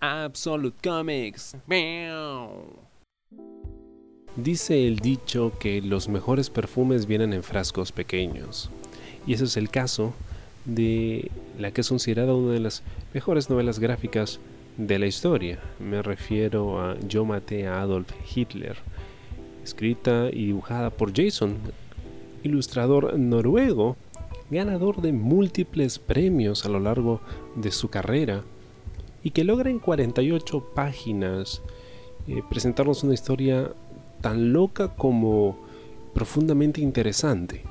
Absolute Comics. Dice el dicho que los mejores perfumes vienen en frascos pequeños. Y ese es el caso de la que es considerada una de las mejores novelas gráficas de la historia. Me refiero a Yo maté a Adolf Hitler, escrita y dibujada por Jason, ilustrador noruego, ganador de múltiples premios a lo largo de su carrera y que logra en 48 páginas eh, presentarnos una historia tan loca como profundamente interesante.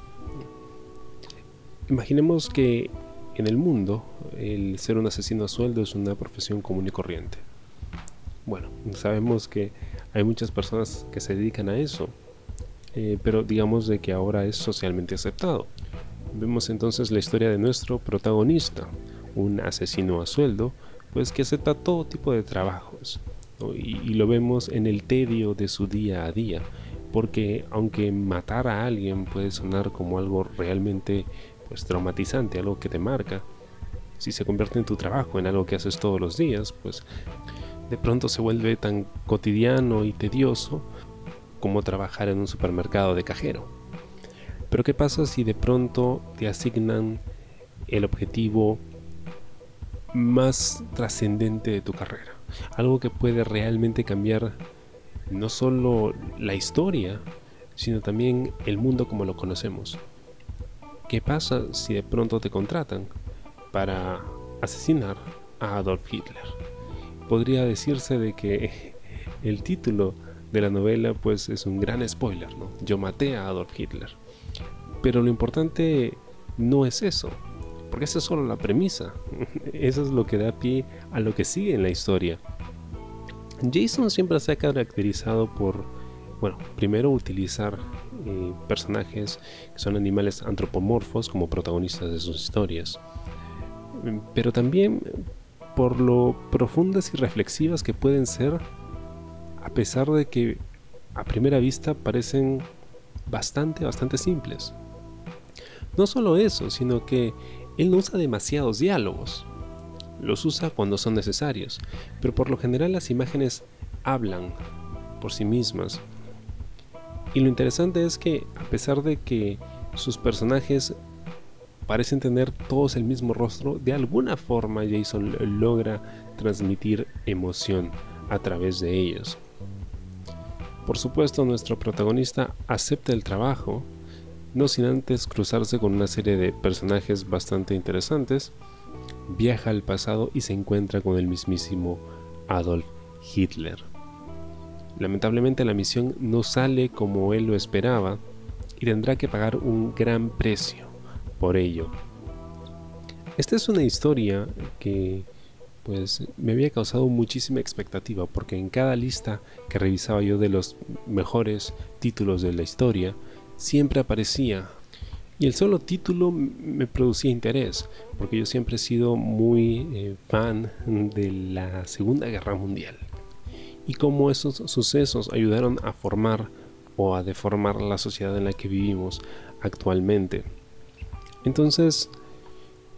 Imaginemos que en el mundo el ser un asesino a sueldo es una profesión común y corriente. Bueno, sabemos que hay muchas personas que se dedican a eso, eh, pero digamos de que ahora es socialmente aceptado. Vemos entonces la historia de nuestro protagonista, un asesino a sueldo, pues que acepta todo tipo de trabajos, y, lo vemos en el tedio de su día a día, porque aunque matar a alguien puede sonar como algo realmente pues traumatizante, algo que te marca, si se convierte en tu trabajo, en algo que haces todos los días, pues de pronto se vuelve tan cotidiano y tedioso como trabajar en un supermercado de cajero. Pero ¿qué pasa si de pronto te asignan el objetivo más trascendente de tu carrera? algo que puede realmente cambiar no solo la historia, sino también el mundo como lo conocemos. ¿Qué pasa si de pronto te contratan para asesinar a Adolf Hitler? Podría decirse de que el título de la novela pues es un gran spoiler, ¿no? Yo maté a Adolf Hitler. Pero lo importante no es eso, porque esa es solo la premisa. Eso es lo que da pie a lo que sigue en la historia. Jason siempre se ha caracterizado por, bueno, primero utilizar eh, personajes que son animales antropomorfos como protagonistas de sus historias, pero también por lo profundas y reflexivas que pueden ser, a pesar de que a primera vista parecen bastante, bastante simples. No solo eso, sino que él no usa demasiados diálogos. Los usa cuando son necesarios, pero por lo general las imágenes hablan por sí mismas. Y lo interesante es que a pesar de que sus personajes parecen tener todos el mismo rostro, de alguna forma Jason logra transmitir emoción a través de ellos. Por supuesto, nuestro protagonista acepta el trabajo, no sin antes cruzarse con una serie de personajes bastante interesantes, viaja al pasado y se encuentra con el mismísimo Adolf Hitler. Lamentablemente la misión no sale como él lo esperaba y tendrá que pagar un gran precio por ello. Esta es una historia que pues me había causado muchísima expectativa porque en cada lista que revisaba yo de los mejores títulos de la historia siempre aparecía y el solo título me producía interés, porque yo siempre he sido muy eh, fan de la Segunda Guerra Mundial. Y cómo esos sucesos ayudaron a formar o a deformar la sociedad en la que vivimos actualmente. Entonces,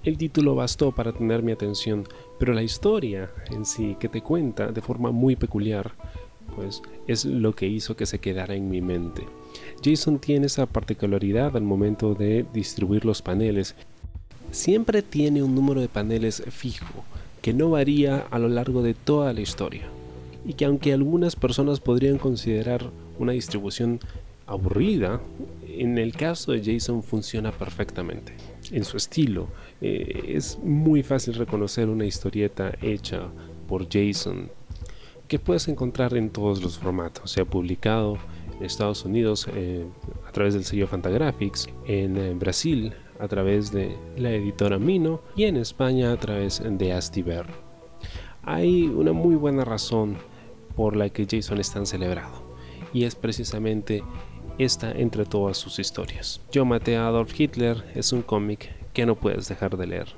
el título bastó para tener mi atención, pero la historia en sí que te cuenta de forma muy peculiar, pues es lo que hizo que se quedara en mi mente. Jason tiene esa particularidad al momento de distribuir los paneles. Siempre tiene un número de paneles fijo, que no varía a lo largo de toda la historia. Y que aunque algunas personas podrían considerar una distribución aburrida, en el caso de Jason funciona perfectamente. En su estilo, eh, es muy fácil reconocer una historieta hecha por Jason que puedes encontrar en todos los formatos, sea publicado Estados Unidos eh, a través del sello Fantagraphics, en eh, Brasil a través de la editora Mino y en España a través de Astiber. Hay una muy buena razón por la que Jason es tan celebrado y es precisamente esta entre todas sus historias. Yo maté a Adolf Hitler es un cómic que no puedes dejar de leer.